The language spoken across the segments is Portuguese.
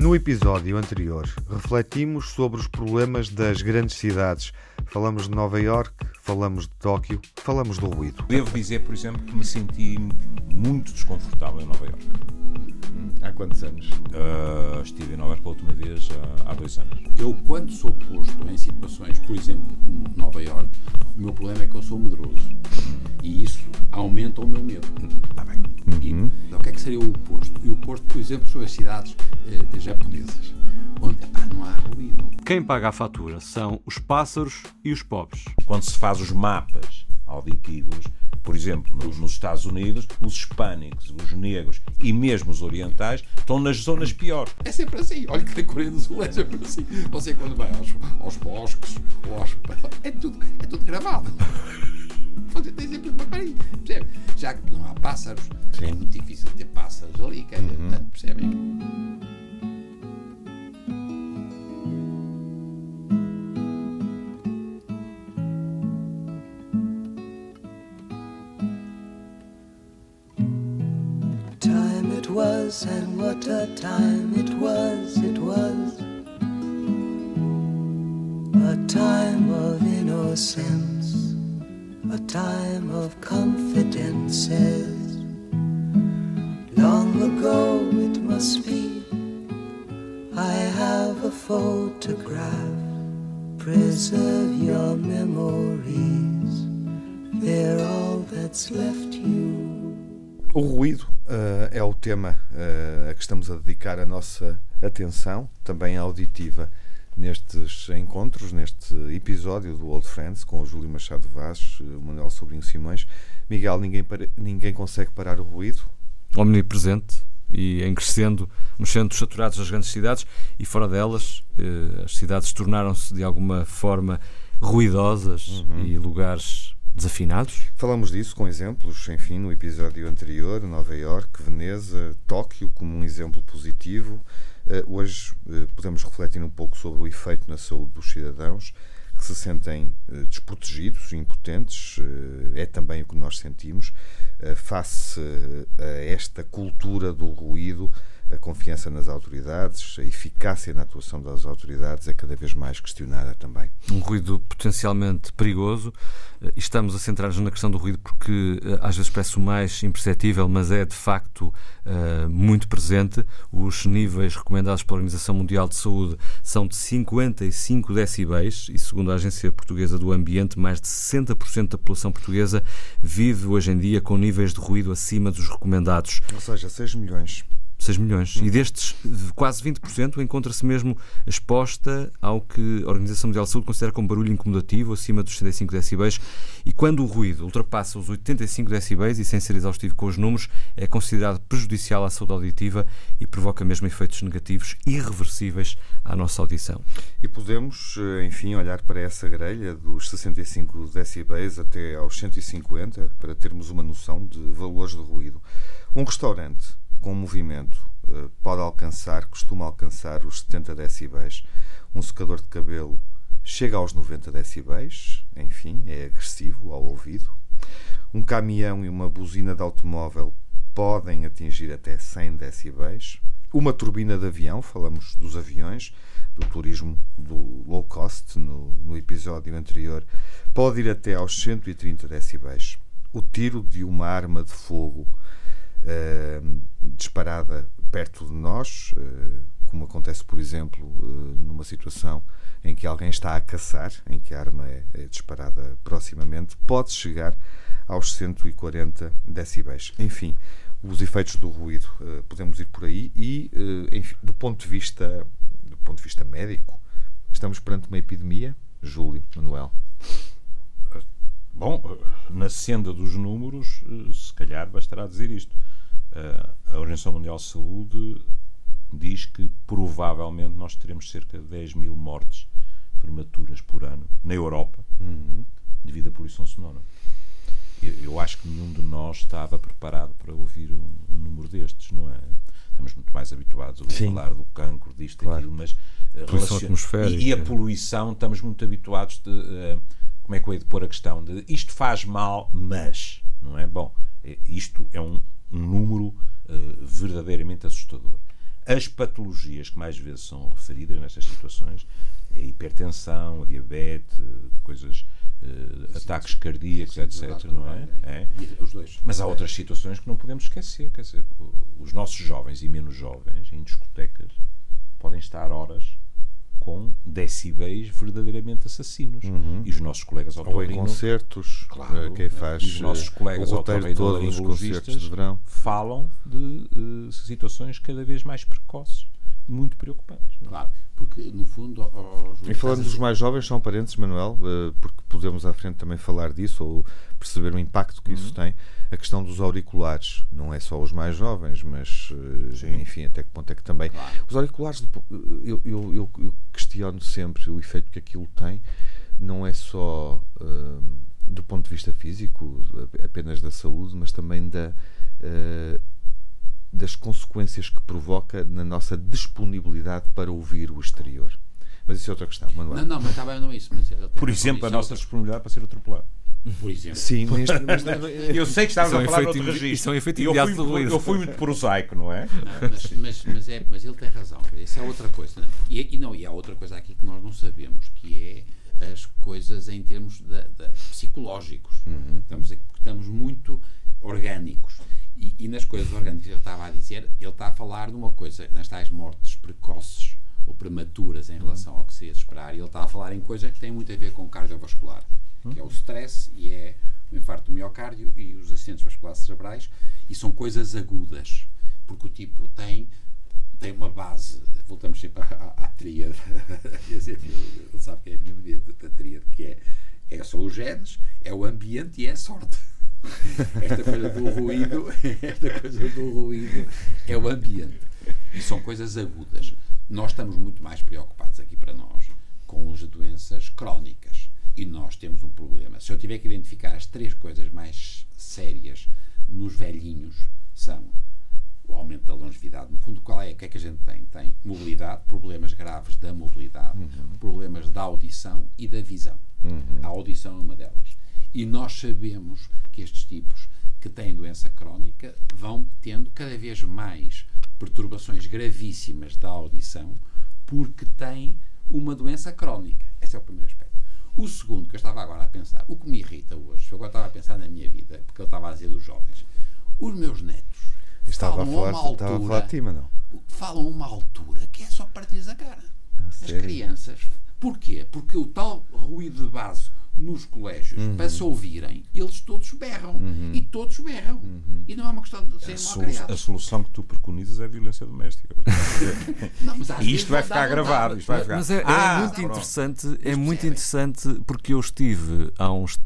No episódio anterior, refletimos sobre os problemas das grandes cidades. Falamos de Nova York, falamos de Tóquio, falamos do ruído. Devo dizer, por exemplo, que me senti muito desconfortável em Nova York. Há quantos anos? Uh, estive em Nova York pela última vez há, há dois anos. Eu, quando sou posto em situações, por exemplo, como Nova York, o meu problema é que eu sou medroso. E isso aumenta o meu medo. Está bem. E, o que é que seria o oposto? E o oposto, por exemplo, são as cidades eh, japonesas, onde epá, não há ruído. Quem paga a fatura são os pássaros e os pobres. Quando se faz os mapas auditivos, por exemplo, nos, nos Estados Unidos, os hispânicos, os negros e mesmo os orientais estão nas zonas piores. É sempre assim. Olha que na Coreia do Sul é sempre assim. Você quando vai aos, aos bosques ou aos... É tudo, é tudo gravado. Você tem sempre uma carinha, percebe? Já que não há pássaros, é muito difícil ter pássaros ali, quer dizer, portanto, percebem? time it was, and what a time it was, it was a time of innocence, a time of confidences. Long ago it must be, I have a photograph. Preserve your memories, they're all that's left you. O ruído uh, é o tema uh, a que estamos a dedicar a nossa atenção, também auditiva, nestes encontros, neste episódio do Old Friends, com o Júlio Machado Vaz, o Manuel Sobrinho Simões. Miguel, ninguém, para, ninguém consegue parar o ruído? Omnipresente e em crescendo nos centros saturados das grandes cidades e fora delas, eh, as cidades tornaram-se de alguma forma ruidosas uhum. e lugares desafinados? Falamos disso com exemplos, enfim, no episódio anterior, Nova York, Veneza, Tóquio, como um exemplo positivo. Uh, hoje uh, podemos refletir um pouco sobre o efeito na saúde dos cidadãos que se sentem uh, desprotegidos, impotentes, é também o que nós sentimos, face a esta cultura do ruído a confiança nas autoridades, a eficácia na atuação das autoridades é cada vez mais questionada também. Um ruído potencialmente perigoso. Eh, estamos a centrar-nos na questão do ruído porque eh, às vezes parece o mais imperceptível, mas é de facto uh, muito presente. Os níveis recomendados pela Organização Mundial de Saúde são de 55 decibéis e, segundo a Agência Portuguesa do Ambiente, mais de 60% da população portuguesa vive hoje em dia com níveis de ruído acima dos recomendados. Ou seja, 6 milhões. 6 milhões. E destes, quase 20% encontra-se mesmo exposta ao que a Organização Mundial de Saúde considera como barulho incomodativo, acima dos 65 decibéis. E quando o ruído ultrapassa os 85 decibéis, e sem ser exaustivo com os números, é considerado prejudicial à saúde auditiva e provoca mesmo efeitos negativos irreversíveis à nossa audição. E podemos, eh, enfim, olhar para essa grelha dos 65 decibéis até aos 150 para termos uma noção de valores de ruído. Um restaurante com movimento eh, pode alcançar, costuma alcançar os 70 decibéis. Um secador de cabelo chega aos 90 decibéis, enfim, é agressivo ao ouvido. Um caminhão e uma buzina de automóvel podem atingir até 100 decibéis. Uma turbina de avião, falamos dos aviões, do turismo do low cost no, no episódio anterior, pode ir até aos 130 decibéis. O tiro de uma arma de fogo uh, disparada perto de nós, uh, como acontece, por exemplo, uh, numa situação em que alguém está a caçar, em que a arma é, é disparada proximamente, pode chegar aos 140 decibéis. Enfim, os efeitos do ruído podemos ir por aí e, enfim, do ponto de vista do ponto de vista médico, estamos perante uma epidemia, Júlio, Manuel. Bom, na senda dos números, se calhar bastará dizer isto. A Organização Mundial de Saúde diz que provavelmente nós teremos cerca de 10 mil mortes prematuras por ano na Europa uhum. devido à poluição sonora. Eu, eu, acho que nenhum de nós estava preparado para ouvir um, um número destes, não é? Estamos muito mais habituados a ouvir falar do cancro, disto, claro. aquilo, mas poluição atmosférica. E, e, a poluição, estamos muito habituados de. Uh, como é que eu hei de pôr a questão? De isto faz mal, mas, não é? Bom, isto é um, um número uh, verdadeiramente assustador. as patologias que mais vezes são referidas nestas situações é a hipertensão, a diabetes, coisas, uh, ataques cardíacos, etc. Não é? é? Os dois. Mas há outras situações que não podemos esquecer. Quer dizer, os nossos jovens e menos jovens em discotecas podem estar horas com decibéis verdadeiramente assassinos. Uhum. E os nossos colegas Ou em concertos, claro, quem faz os nossos colegas o todos os concertos de verão falam de uh, situações cada vez mais precoces, muito preocupantes. Não? É? Claro, porque no fundo. e falando dos mais jovens, são parentes, Manuel, uh, porque podemos à frente também falar disso ou perceber o impacto que uhum. isso tem a questão dos auriculares. Não é só os mais jovens, mas eh, enfim, até que ponto é que também. Claro. Os auriculares, eu, eu, eu, questiono sempre o efeito que aquilo tem, não é só uh, do ponto de vista físico, apenas da saúde, mas também da. Uh, das consequências que provoca na nossa disponibilidade para ouvir o exterior. Mas isso é outra questão, Manuel. Não, não, mas estava não isso. Mas Por exemplo, a nossa disponibilidade para ser atropelado por exemplo. Sim, neste, eu sei que estávamos a falar de outro registro. Isso é um efeito eu, fui, eu fui muito prosaico, não é? Mas, mas, mas, é, mas ele tem razão. Isso é outra coisa. Não? É? E, e, não, e há outra coisa aqui que nós não sabemos, que é as coisas em termos de, de psicológicos. Uhum. Estamos, estamos muito orgânicos. E, e, nas coisas orgânicas que ele estava a dizer, ele está a falar de uma coisa, nas tais mortes precoces ou prematuras em relação ao que se ia esperar, e ele está a falar em coisas que têm muito a ver com cardiovascular que é o stress e é o infarto do miocárdio e os acidentes vasculares cerebrais, e são coisas agudas, porque o tipo tem, tem uma base, voltamos sempre à, à, à tríade, ele sabe que é a minha medida da tríade, que é, é só os genes, é o ambiente e é a sorte. Esta coisa do ruído, esta coisa do ruído é o ambiente. E são coisas agudas. Nós estamos muito mais preocupados aqui para nós com as doenças crónicas e nós temos um problema. Se eu tiver que identificar as três coisas mais sérias nos velhinhos, são o aumento da longevidade. No fundo, qual é? O que é que a gente tem? Tem mobilidade, problemas graves da mobilidade, uhum. problemas da audição e da visão. Uhum. A audição é uma delas. E nós sabemos que estes tipos que têm doença crónica vão tendo cada vez mais perturbações gravíssimas da audição porque têm uma doença crónica. Esse é o primeiro aspecto. O segundo que eu estava agora a pensar, o que me irrita hoje, eu agora estava a pensar na minha vida, porque eu estava a dizer dos jovens, os meus netos estava falam a falar, uma altura, estava a não? falam uma altura que é só para lhes a cara. Ah, As sério? crianças. Porquê? Porque o tal ruído de base nos colégios, uhum. para se ouvirem, eles todos berram. Uhum. E todos berram. Uhum. E não é uma questão de serem mal criados. A solução que tu preconizas é a violência doméstica. não, e isto vai ficar gravado. Isto vai ficar... Mas é, é ah, muito interessante, é muito interessante porque eu estive há uns,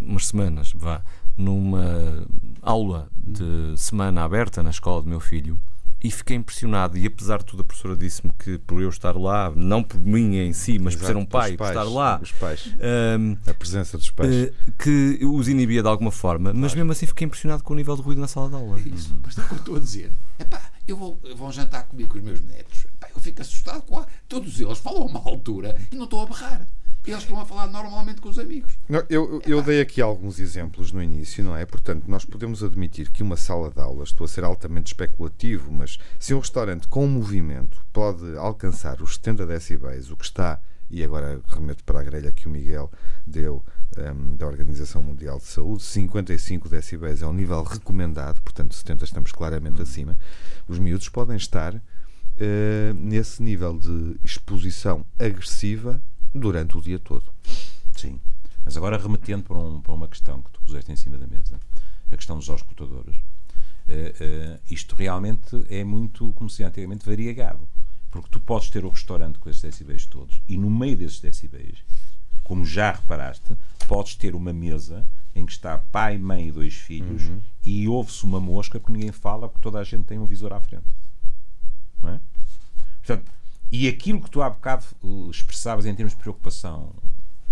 umas semanas, vá, numa aula de semana aberta na escola do meu filho e fiquei impressionado. E apesar de tudo, a professora disse-me que por eu estar lá, não por mim em si, mas Exato, por ser um pai, pais, por estar lá, os pais, um, a presença dos pais, uh, que os inibia de alguma forma. Claro. Mas mesmo assim fiquei impressionado com o nível de ruído na sala de aula. Isso, mas é o que eu estou a dizer. Epá, eu vou, eu vou jantar comigo com os meus netos. Epá, eu fico assustado com a... Todos eles falam a uma altura e não estou a berrar eles estão a falar normalmente com os amigos. Não, eu, eu dei aqui alguns exemplos no início, não é? Portanto, nós podemos admitir que uma sala de aulas, estou a ser altamente especulativo, mas se um restaurante com movimento pode alcançar os 70 decibéis, o que está, e agora remeto para a grelha que o Miguel deu um, da Organização Mundial de Saúde, 55 decibéis é o nível recomendado, portanto 70 estamos claramente acima, os miúdos podem estar uh, nesse nível de exposição agressiva durante o dia todo. Sim. Mas agora remetendo para, um, para uma questão que tu puseste em cima da mesa, a questão dos auscultadores, uh, uh, isto realmente é muito, como se antigamente, variegado. Porque tu podes ter o restaurante com esses decibéis todos e no meio desses decibéis, como já reparaste, podes ter uma mesa em que está pai, mãe e dois filhos uhum. e ouve-se uma mosca porque ninguém fala porque toda a gente tem um visor à frente. Não é? Portanto, e aquilo que tu há bocado uh, expressavas em termos de preocupação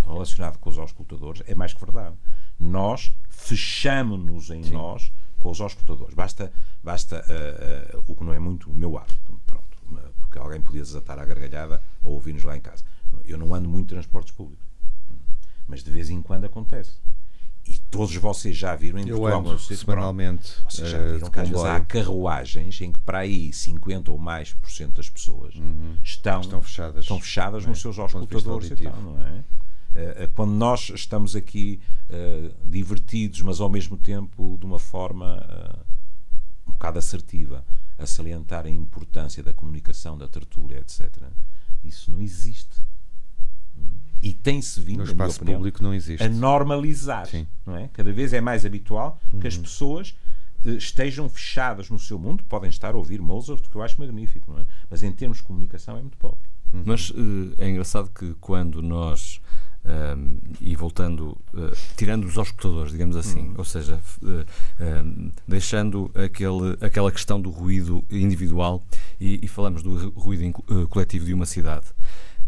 relacionado com os auscultadores é mais que verdade. Nós fechamos-nos em Sim. nós com os auscultadores. Basta, basta uh, uh, o que não é muito o meu hábito, pronto, porque alguém podia desatar a gargalhada ou ouvir-nos lá em casa. Eu não ando muito em transportes públicos, mas de vez em quando acontece. Todos vocês já viram em Eu Portugal. ando se- semanalmente Vocês já eh, viram que às vezes há carruagens em que para aí 50 ou mais por cento das pessoas estão, Uhum. Estão fechadas. estão fechadas é? nos seus auscultadores e tal, não é? Eh, eh, Quando nós estamos aqui eh, divertidos, mas ao mesmo tempo de uma forma eh, um bocado assertiva, a salientar a importância da comunicação, da tertúlia, etc. Isso não existe. E tem-se vindo, No espaço opinião, público não existe. a normalizar. Sim. Não é? Cada vez é mais habitual que as pessoas eh, estejam fechadas no seu mundo, podem estar a ouvir Mozart, que eu acho magnífico, não é? mas em termos de comunicação é muito pobre. Mas eh, é engraçado que quando nós, ehm, e voltando, eh, tirando os auscultadores, digamos assim, ou seja, ehm, deixando aquele, aquela questão do ruído individual e, e falamos do ru- ruído coletivo de uma cidade.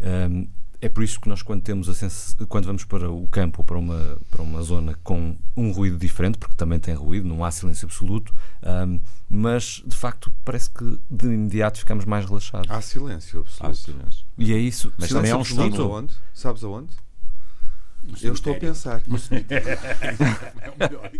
ehm, é por isso que nós, quando, temos a sens- quando vamos para o campo ou para uma, para uma zona com um ruído diferente, porque também tem ruído, não há silêncio absoluto, ahm, mas de facto parece que de imediato ficamos mais relaxados. Há silêncio Há absoluto. silêncio. E é isso. Mas silêncio também é um absoluto. Sabes aonde? Sabes aonde? Eu estou a pensar. É o melhor.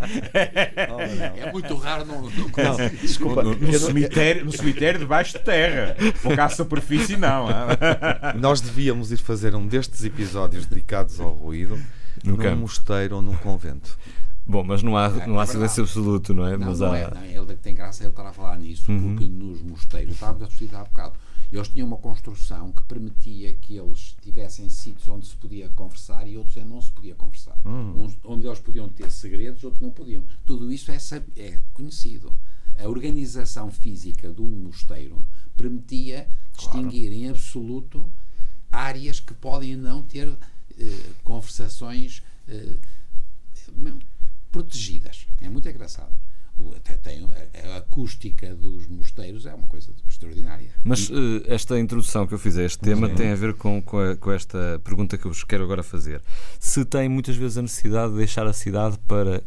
É muito raro não, não conseguir. Desculpa, No, no não- cemitério, no cemitério debaixo de terra. Pouco à superfície, não. nós devíamos ir fazer um destes episódios dedicados ao ruído No num campo. mosteiro ou num convento. Bom, mas não há, É, não há é silêncio absoluto, não é? Não, mas não há... é, não, ele tem graça ele estar a falar nisso, Uhum. porque nos mosteiros, estávamos a discutir há bocado, eles tinham uma construção que permitia que eles tivessem sítios onde se podia conversar e outros onde não se podia conversar. Uhum. Uns onde eles podiam ter segredos, outros não podiam. Tudo isso é, é conhecido. A organização física de um mosteiro permitia distinguir em absoluto áreas que podem não ter eh, conversações eh, protegidas. É muito engraçado. Até tem a, a acústica dos mosteiros é uma coisa extraordinária. Mas eh, esta introdução que eu fiz a este tema Sim. tem a ver com, com, a- com esta pergunta que eu vos quero agora fazer. Se tem muitas vezes a necessidade de deixar a cidade para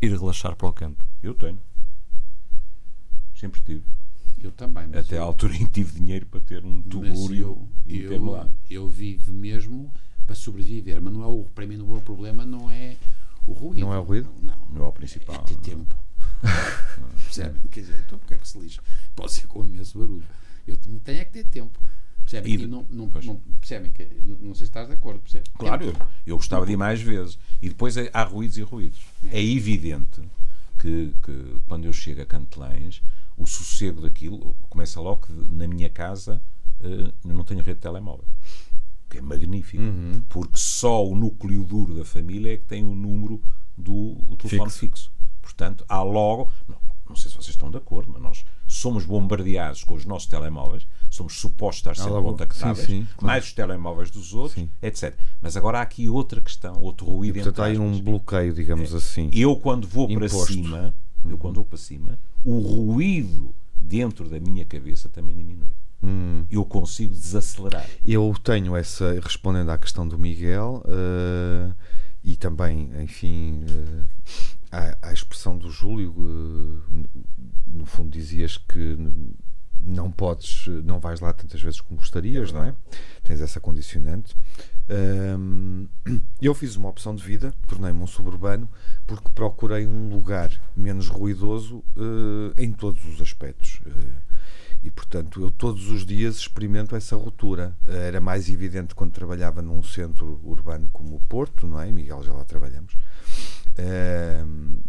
ir relaxar para o campo. Eu tenho. Sempre tive. Eu também. mas Até eu- à altura em que tive dinheiro para ter um tubúrio e eu, meter-me lá. eu, eu vivo mesmo para sobreviver, mas não é o, para mim não é o problema não é o ruído. Não é o ruído? Não, Não é o principal. É ter tempo. Percebem? Quer dizer, então porque é que se lixa? Pode ser com imenso barulho. Eu tenho, tenho é que ter tempo. Percebem? E não, não, não, percebem que, não, sei se estás de acordo, percebes? Claro, eu, eu gostava de ir mais vezes. E depois é- há ruídos e ruídos. É evidente que, que quando eu chego a Cantelães, o sossego daquilo começa logo que na minha casa eu não tenho rede de telemóvel. Que é magnífico. Porque só o núcleo duro da família é que tem o número do telefone Fixo. fixo. Portanto, há logo. Não, não sei se vocês estão de acordo, mas nós somos bombardeados com os nossos telemóveis, somos supostos contactáveis, sim, sim, claro. mais os telemóveis dos outros, Sim. etc. Mas agora há aqui outra questão, outro ruído Portanto, entre há aí um bloqueio, digamos assim. Eu quando vou para Imposto. cima, eu quando vou para cima, o ruído dentro da minha cabeça também diminui. Hum. Eu consigo desacelerar. Eu tenho essa, respondendo à questão do Miguel, eh, e também, enfim, eh, à, à expressão do Júlio, eh, no fundo dizias que não podes, não vais lá tantas vezes como gostarias, não é? Tens essa condicionante. Ahm, eu fiz uma opção de vida, tornei-me um suburbano, porque procurei um lugar menos ruidoso eh, em todos os aspectos. Eh, e portanto, eu todos os dias experimento essa ruptura. Eh, Era mais evidente quando trabalhava num centro urbano como o Porto, não é? Miguel, já lá trabalhamos.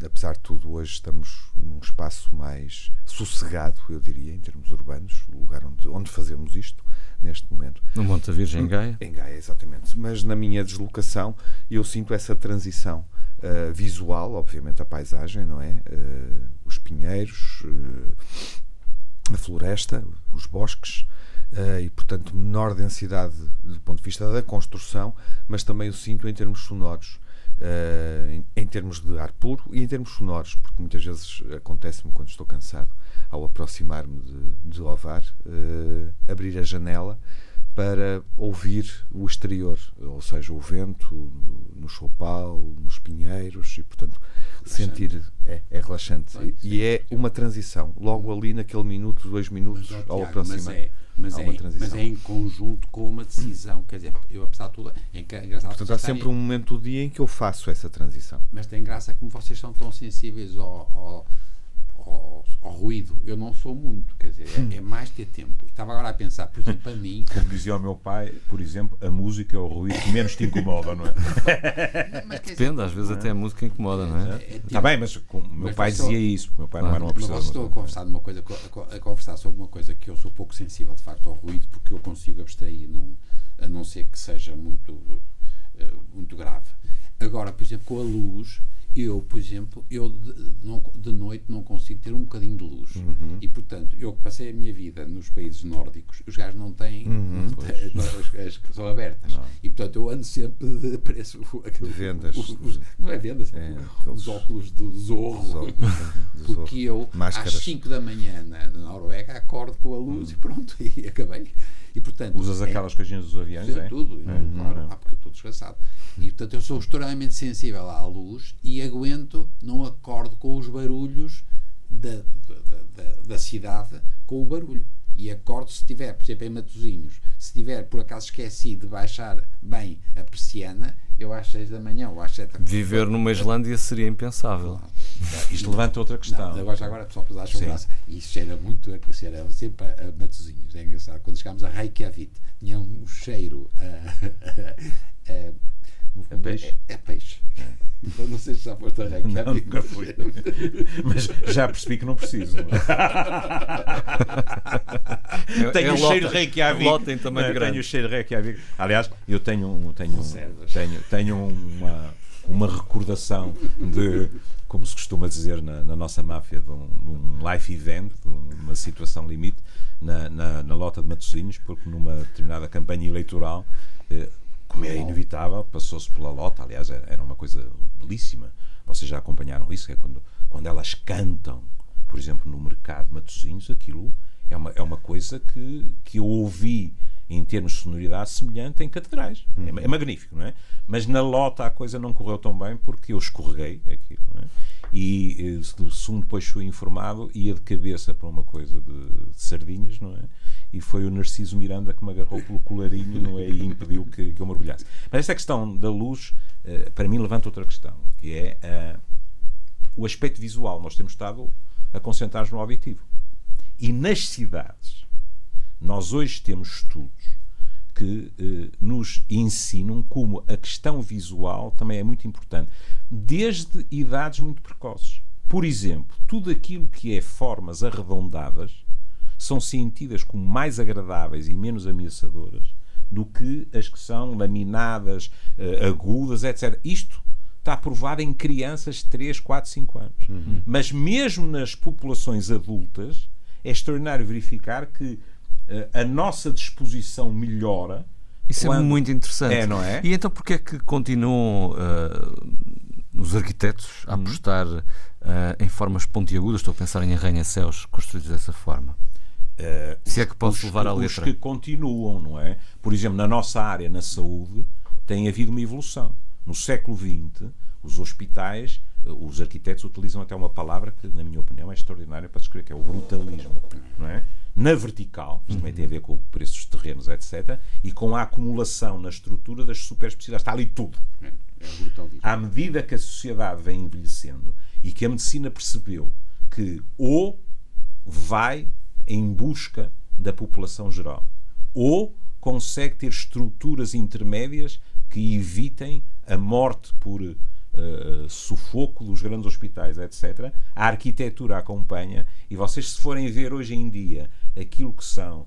Apesar de tudo, hoje estamos num espaço mais sossegado, eu diria, em termos urbanos, o lugar onde, onde fazemos isto neste momento. No Monte da Virgem em Gaia. Em Gaia, exatamente. Mas na minha deslocação eu sinto essa transição uh, visual, obviamente a paisagem, não é? Uh, os pinheiros, uh, a floresta, os bosques. Uh, e portanto menor densidade do ponto de vista da construção, mas também o sinto em termos sonoros, uh, em, em termos de ar puro e em termos sonoros, porque muitas vezes acontece-me quando estou cansado, ao aproximar-me de, de Ovar, uh, abrir a janela para ouvir o exterior, ou seja, o vento no, chopal, nos pinheiros e, portanto, sentir é, é relaxante. Bem, e é uma transição, logo ali naquele minuto, dois minutos Mas, ao Tiago, aproximar. mas é, mas, é, mas é em conjunto com uma decisão. Quer dizer, eu, apesar de tudo, é enca- engraçado Portanto, há sempre estarem- um momento do dia em que eu faço essa transição. Mas tem graça como vocês são tão sensíveis ao, ao, ao- ao ruído. Eu não sou muito, quer dizer, é, é mais ter tempo. Estava agora a pensar, por exemplo, para mim. Como dizia o meu pai, por exemplo, a música é o ruído que menos te incomoda, não é? Mas, quer dizer, Depende, às vezes até a música incomoda, não é? é tipo- Está bem, mas o meu Mas pai vocês dizia isso, porque o meu pai não era um Claro. uma Mas pessoa. vocês estão a conversar, numa coisa, a co- a conversar sobre uma coisa que eu sou pouco sensível, de facto, ao ruído, porque eu consigo abstrair, não, a não ser que seja muito, eh, muito grave. Agora, por exemplo, com a luz, eu, por exemplo, eu de, não- de noite não consigo ter um bocadinho de luz. E, portanto, eu que passei a minha vida nos países nórdicos, os gajos não têm, não têm- as, que são abertas. E, portanto, eu ando sempre de preço. aquele- vendas. os- os- não é vendas, É, os aqueles- óculos do Zorro. Os óculos, do Zorro. Porque eu, Máscaras. às 5 da manhã na, na Noruega, acordo com a luz e pronto, e acabei. E, portanto, Usas é- aquelas coisinhas dos aviões, Sim, é? tudo, e, claro, ah, porque eu estou desgraçado. E portanto eu sou extremamente sensível à luz e aguento, não acordo com os barulhos da, da, da, da cidade com o barulho. E acordo se tiver, por exemplo, em Matosinhos, se tiver por acaso esquecido de baixar bem a persiana, eu às 6 da manhã ou às 7 da manhã. Viver numa Islândia seria impensável. Isto levanta outra questão. Não, agora, já agora só para dar Sim. graça. E isso cheira muito, a- cheira sempre a, Matosinhos. É engraçado. Quando chegámos a Reykjavik, tinha um cheiro a. a- a- no fundo, peixe? É, é peixe. Então, não sei se já foste a. Não, nunca mas fui. Mas já percebi que não preciso. não é? tenho é o cheiro Lotten. Reykjavik. Lotten também Não. Tenho o cheiro Reykjavik. Aliás, eu tenho, um- tenho, um- tenho, tenho uma, uma recordação de, como se costuma dizer na, na nossa máfia, de um, de um life event, de uma situação limite, na, na, na Lota de Matosinhos, porque numa determinada campanha eleitoral, eh, como é inevitável, passou-se pela Lota. Aliás, era, uma coisa belíssima. Vocês já acompanharam isso? É quando, quando elas cantam, por exemplo, no mercado de Matosinhos, aquilo é uma, é uma coisa que, que eu ouvi em termos de sonoridade semelhante em catedrais. É, é magnífico, não é? Mas na lota a coisa não correu tão bem porque eu escorreguei aquilo, não é? E eh, segundo depois fui informado, ia de cabeça para uma coisa de, de sardinhas, não é? E foi o Narciso Miranda que me agarrou pelo colarinho, não é? E impediu que, que eu mergulhasse. Mas esta questão da luz, eh, para mim, levanta outra questão, que é eh, o aspecto visual. Nós temos estado a concentrar-nos no objetivo. E nas cidades, nós hoje temos estudos que eh, nos ensinam como a questão visual também é muito importante, desde idades muito precoces. Por exemplo, tudo aquilo que é formas arredondadas são sentidas como mais agradáveis e menos ameaçadoras do que as que são laminadas, eh, agudas, etc. Isto está provado em crianças de 3, 4, 5 anos. Mas mesmo nas populações adultas, é extraordinário verificar que eh, a nossa disposição melhora. Isso é quando- muito interessante. É, não é? E então porquê é que continuam ah, os arquitetos Uhum. a apostar ah, em formas pontiagudas? Estou a pensar em arranha-céus construídos dessa forma. Eh, Se é que posso os, levar à os letra. que continuam, não é? Por exemplo, na nossa área, na saúde, tem havido uma evolução. No século XX, os hospitais, eh, os arquitetos utilizam até uma palavra que, na minha opinião, é extraordinária para descrever, que é o brutalismo, não é? Na vertical, isto também tem a ver com o preço dos terrenos, etc., e com a acumulação na estrutura das superespecialidades. Está ali tudo É, é à medida que a sociedade vem envelhecendo e que a medicina percebeu que ou vai em busca da população geral ou consegue ter estruturas intermédias que evitem a morte por eh, sufoco dos grandes hospitais, etc. A arquitetura acompanha e vocês, se forem ver hoje em dia aquilo que são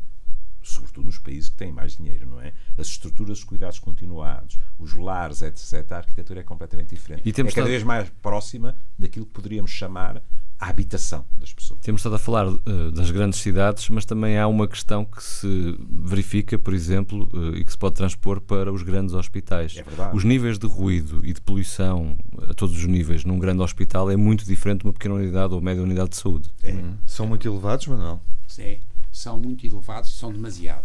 sobretudo nos países que têm mais dinheiro, não é? As estruturas de cuidados continuados, os lares, etc. A arquitetura é completamente diferente. E temos é cada estado- vez mais próxima daquilo que poderíamos chamar a habitação das pessoas. Temos estado a falar eh, das grandes cidades, mas também há uma questão que se verifica, por exemplo, eh, e que se pode transpor para os grandes hospitais. É verdade. Os níveis de ruído e de poluição a todos os níveis num grande hospital é muito diferente de uma pequena unidade ou média unidade de saúde. É. São muito elevados, Manuel? É, são muito elevados, são demasiado.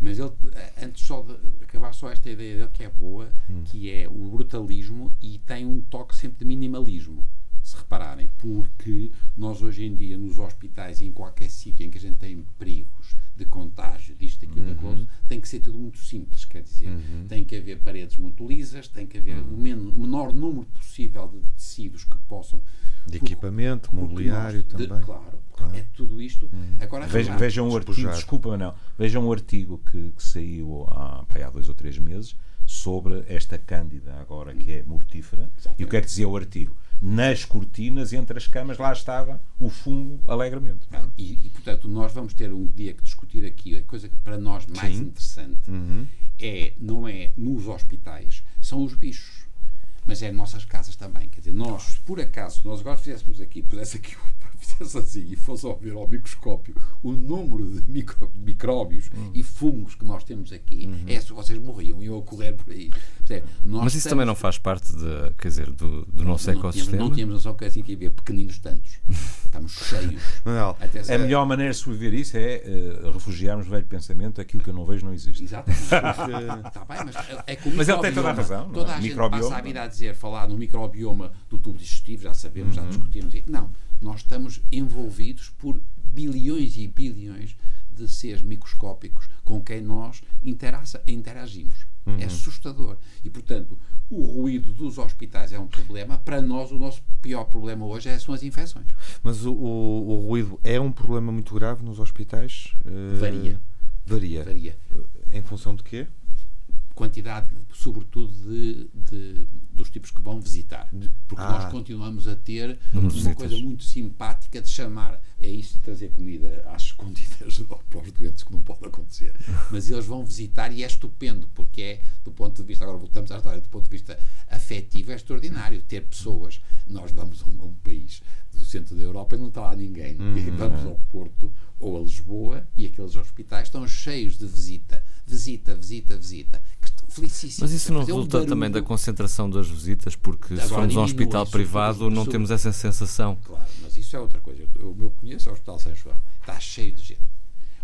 Mas ele, eh, antes só de acabar só esta ideia dele que é boa, que é o brutalismo e tem um toque sempre de minimalismo. Se repararem, porque nós hoje em dia nos hospitais e em qualquer sítio em que a gente tem perigos de contágio, disto, daquilo, Uhum. daquilo tem que ser tudo muito simples, quer dizer, tem que haver paredes muito lisas, tem que haver Uhum. o, men- o menor número possível de tecidos que possam De porque- equipamento, porque mobiliário nós- de- também. claro, Claro. é tudo isto. Agora, Veja- repare, Vejam um artigo, desculpa, não, vejam um artigo que, que saiu há, pá, há dois ou três meses sobre esta cândida agora que é mortífera. E o que é que dizia o artigo? Nas cortinas, entre as camas, lá estava o fungo alegremente. E, e, portanto, nós vamos ter um dia que discutir aqui a coisa que para nós mais Sim. interessante Uhum. é, não é nos hospitais, são os bichos. Mas é nossas casas também. Quer dizer, nós, se por acaso, se nós agora fizéssemos aqui, pusesse aqui, fizesse assim e fosse ao ver ao microscópio o número de micro- micróbios Hum. e fungos que nós temos aqui, Uhum. é se vocês morriam, iam a correr por aí. Percebe? Nós Mas isso também não faz parte de, quer dizer, do, do nosso não tínhamos, ecossistema? não tínhamos que assim que havia pequeninos tantos. Estamos cheios. Manuel, A melhor maneira de sobreviver isso é eh, refugiarmos no velho pensamento aquilo que eu não vejo não existe. Exatamente. Está bem, mas é que o Mas ele tem toda a razão, não é? Toda a gente Microbioma. passa a vida a dizer, falar no microbioma do tubo digestivo, já sabemos, Uhum. já discutimos. Não, nós estamos envolvidos por bilhões e bilhões de seres microscópicos com quem nós interagimos. Uhum. É assustador. E, portanto, o ruído dos hospitais é um problema. Para nós, o nosso pior problema hoje é- são as infecções. mas o, o- o ruído é um problema muito grave nos hospitais? Eh, Varia. Varia. Varia. Em função de quê? quantidade, sobretudo, de, de- dos tipos que vão visitar. Porque Ah. nós continuamos a ter de uma visitas. coisa muito simpática de chamar é isso e trazer comida às escondidas para os doentes, que não pode acontecer. Mas eles vão visitar e é estupendo, porque é, do ponto de vista, agora voltamos à história, do ponto de vista afetivo, é extraordinário ter pessoas. Nós vamos a um, a um país do centro da Europa e não está lá ninguém. E vamos ao Porto ou a Lisboa e aqueles hospitais estão cheios de visita, visita, visita, visita. Felicíssimos. Mas isso não um resulta também da concentração das visitas, porque se formos a um hospital privado não sobretudo- temos essa sensação. Claro, mas isso é outra coisa. O meu conheço é o Hospital São João. Está cheio de gente.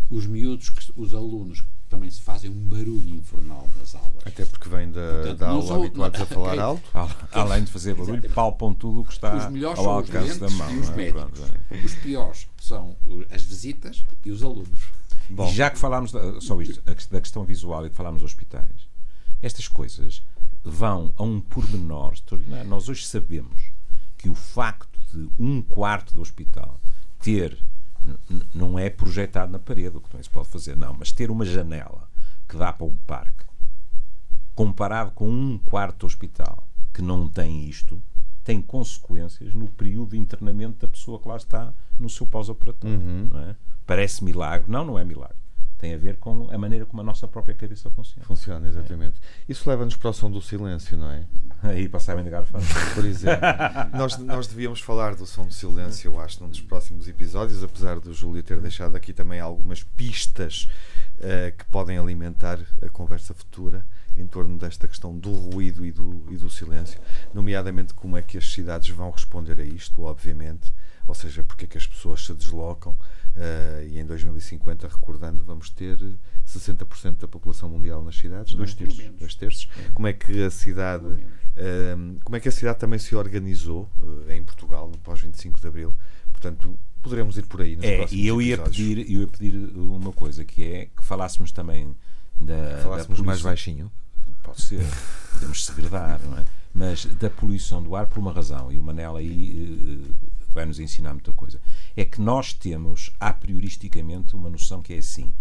Os miúdos, que- os alunos que também se fazem um barulho infernal nas aulas. Até porque vem da, Portanto, da não aula sou- habituados não- a falar alto. Al- Além de fazer barulho, Exatamente. palpam tudo o que está ao alcance da mão. os é? Pronto, é. Os piores são as visitas e os alunos. Bom. Já que falámos da, só isto, da questão visual e que falámos dos hospitais, estas coisas vão a um pormenor extraordinário. Nós hoje sabemos que o facto de um quarto do hospital ter, não é projetado na parede, o que também se pode fazer, não, mas ter uma janela que dá para um parque, comparado com um quarto do hospital que não tem isto, tem consequências no período de internamento da pessoa que lá está no seu pós-operatório. não é? Parece milagre. Não, não é milagre. Tem a ver com a maneira como a nossa própria cabeça funciona. Funciona, exatamente. Isso leva-nos para o som do silêncio, não é? Aí passava a negar fácil. Por exemplo, nós, nós devíamos falar do som do silêncio, eu acho, num dos próximos episódios, apesar do Júlio ter deixado aqui também algumas pistas eh, que podem alimentar a conversa futura em torno desta questão do ruído e do, e do silêncio, nomeadamente como é que as cidades vão responder a isto, obviamente, ou seja, porque é que as pessoas se deslocam eh, e em 2050, recordando, vamos ter 60% da população mundial nas cidades, Dois não é? terços. Dois terços. Como é que a cidade um, como é que a cidade também se organizou uh, em Portugal no pós 25 de Abril? Portanto, poderemos ir por aí nos É, próximos e eu ia, episódios. pedir, eu ia pedir uma coisa, que é que falássemos também da. Falássemos da mais baixinho. Pode ser, podemos segredar, não é? Mas da poluição do ar por uma razão, e o Manel aí eh, vai nos ensinar muita coisa. É que nós temos, a prioristicamente, uma noção que é assim.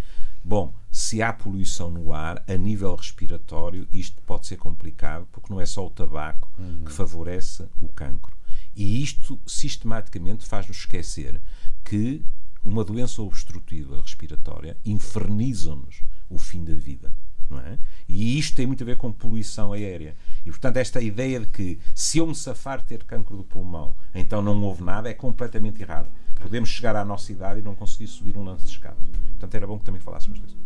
Bom, se há poluição no ar, a nível respiratório, isto pode ser complicado, porque não é só o tabaco que favorece o cancro. E isto, sistematicamente, faz-nos esquecer que uma doença obstrutiva respiratória inferniza-nos o fim da vida. Não é? E isto tem muito a ver com poluição aérea. E, portanto, esta ideia de que se eu me safar ter cancro do pulmão, então não houve nada, é completamente errado. Podemos chegar à nossa idade e não conseguir subir um lance de escadas. Portanto, era bom que também falássemos disso.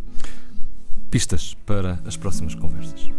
Pistas para as próximas conversas.